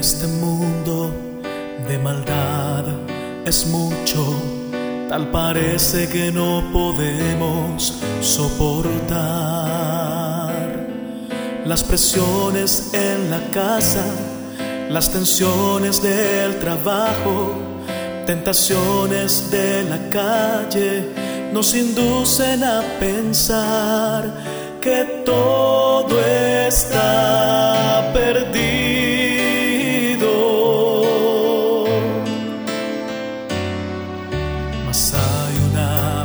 este mundo de maldad es mucho, tal parece que no podemos soportar. Las presiones en la casa, las tensiones del trabajo, tentaciones de la calle nos inducen a pensar que todo está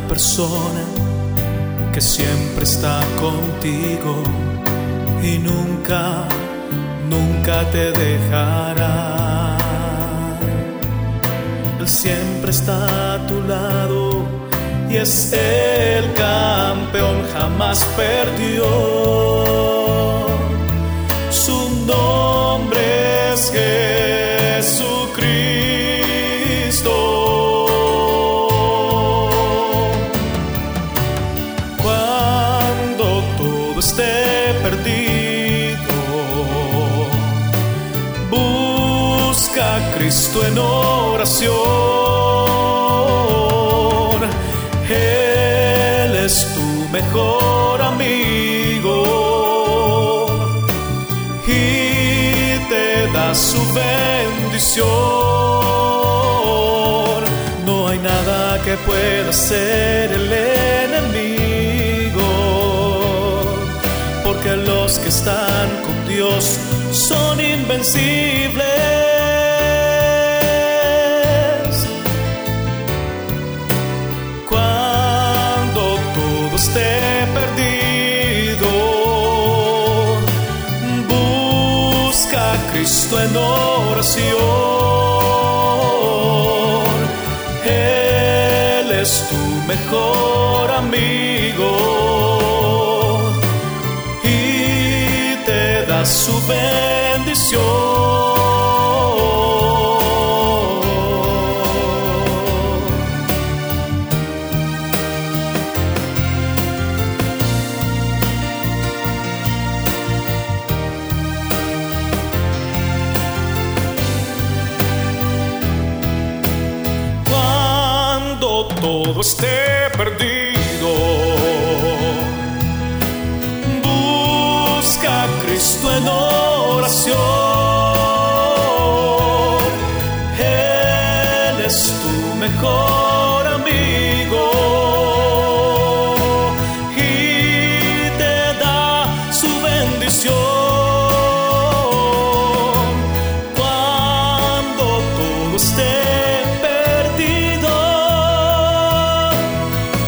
persona que siempre está contigo y nunca, nunca te dejará. Él siempre está a tu lado y es el campeón, jamás perdió. Esté perdido, busca a Cristo en oración. Él es tu mejor amigo y te da su bendición. No hay nada que pueda hacer el enemigo, porque los que están con Dios son invencibles. Cuando todo esté perdido, busca a Cristo en oración. Él es tu mejor amigo su bendición. Cuando todo esté perdido, Cristo en oración. Él es tu mejor amigo y te da su bendición. Cuando todo esté perdido,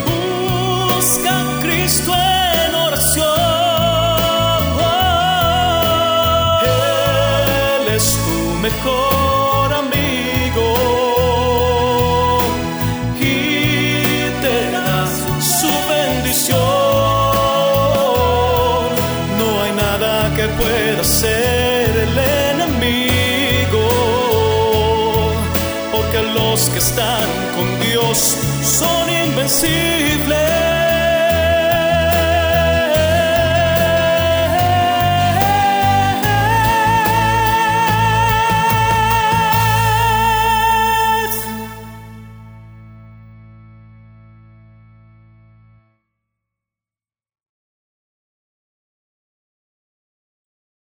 busca a Cristo mejor amigo y te su bendición. No hay nada que pueda hacer el enemigo, porque los que están con Dios son invencibles.